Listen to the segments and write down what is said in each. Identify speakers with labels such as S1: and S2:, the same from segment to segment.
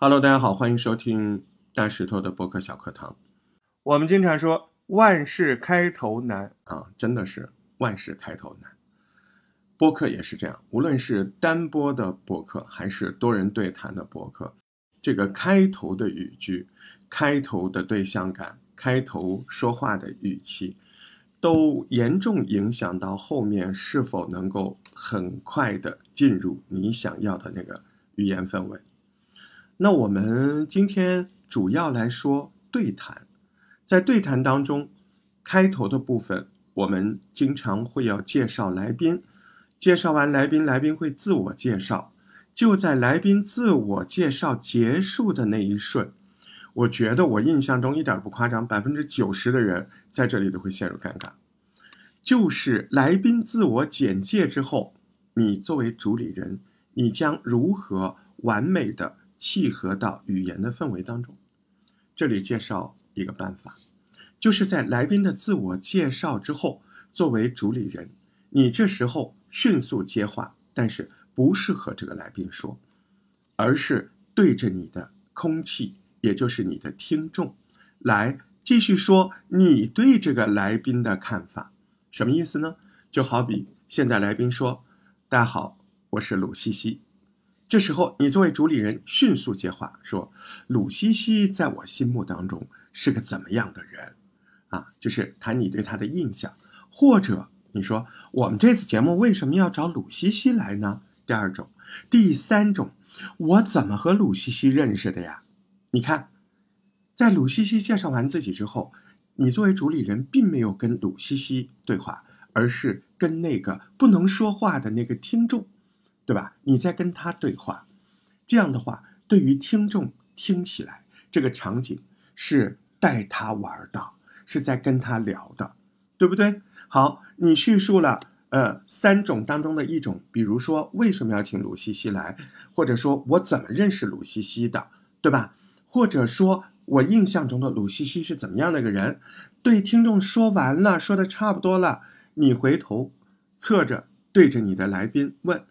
S1: Hello，大家好，欢迎收听大石头的播客小课堂。我们经常说万事开头难啊，真的是万事开头难。播客也是这样，无论是单播的播客还是多人对谈的播客，这个开头的语句、开头的对象感、开头说话的语气，都严重影响到后面是否能够很快的进入你想要的那个语言氛围。那我们今天主要来说对谈，在对谈当中，开头的部分我们经常会要介绍来宾，介绍完来宾，来宾会自我介绍。就在来宾自我介绍结束的那一瞬，我觉得我印象中一点不夸张，百分之九十的人在这里都会陷入尴尬。就是来宾自我简介之后，你作为主理人，你将如何完美的？契合到语言的氛围当中。这里介绍一个办法，就是在来宾的自我介绍之后，作为主理人，你这时候迅速接话，但是不是和这个来宾说，而是对着你的空气，也就是你的听众，来继续说你对这个来宾的看法。什么意思呢？就好比现在来宾说：“大家好，我是鲁西西。”这时候，你作为主理人迅速接话，说：“鲁西西在我心目当中是个怎么样的人？啊，就是谈你对他的印象，或者你说我们这次节目为什么要找鲁西西来呢？第二种，第三种，我怎么和鲁西西认识的呀？你看，在鲁西西介绍完自己之后，你作为主理人并没有跟鲁西西对话，而是跟那个不能说话的那个听众。”对吧？你在跟他对话，这样的话，对于听众听起来，这个场景是带他玩的，是在跟他聊的，对不对？好，你叙述了呃三种当中的一种，比如说为什么要请鲁西西来，或者说我怎么认识鲁西西的，对吧？或者说我印象中的鲁西西是怎么样的一个人？对听众说完了，说的差不多了，你回头侧着对着你的来宾问。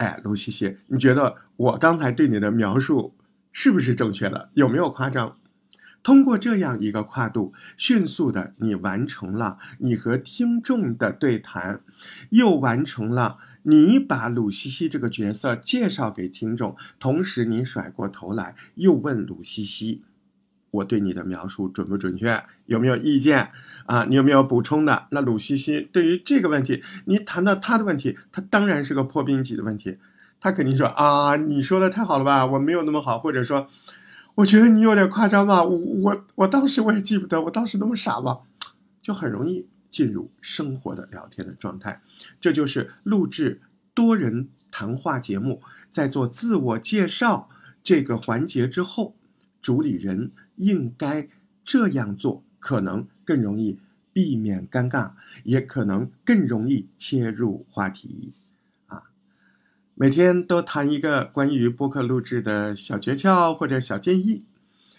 S1: 哎，卢西西，你觉得我刚才对你的描述是不是正确的？有没有夸张？通过这样一个跨度，迅速的你完成了你和听众的对谈，又完成了你把鲁西西这个角色介绍给听众，同时你甩过头来又问鲁西西。我对你的描述准不准确？有没有意见啊？你有没有补充的？那鲁西西对于这个问题，你谈到他的问题，他当然是个破冰级的问题，他肯定说啊，你说的太好了吧？我没有那么好，或者说，我觉得你有点夸张吧？我我我当时我也记不得，我当时那么傻吧？就很容易进入生活的聊天的状态。这就是录制多人谈话节目，在做自我介绍这个环节之后，主理人。应该这样做，可能更容易避免尴尬，也可能更容易切入话题。啊，每天都谈一个关于播客录制的小诀窍或者小建议。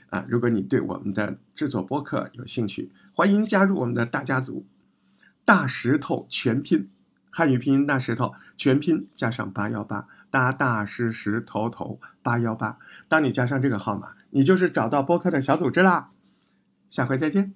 S1: 啊，如果你对我们的制作播客有兴趣，欢迎加入我们的大家族。大石头全拼，汉语拼音大石头全拼加上八幺八。大大石石头头八幺八，当你加上这个号码，你就是找到播客的小组织啦。下回再见。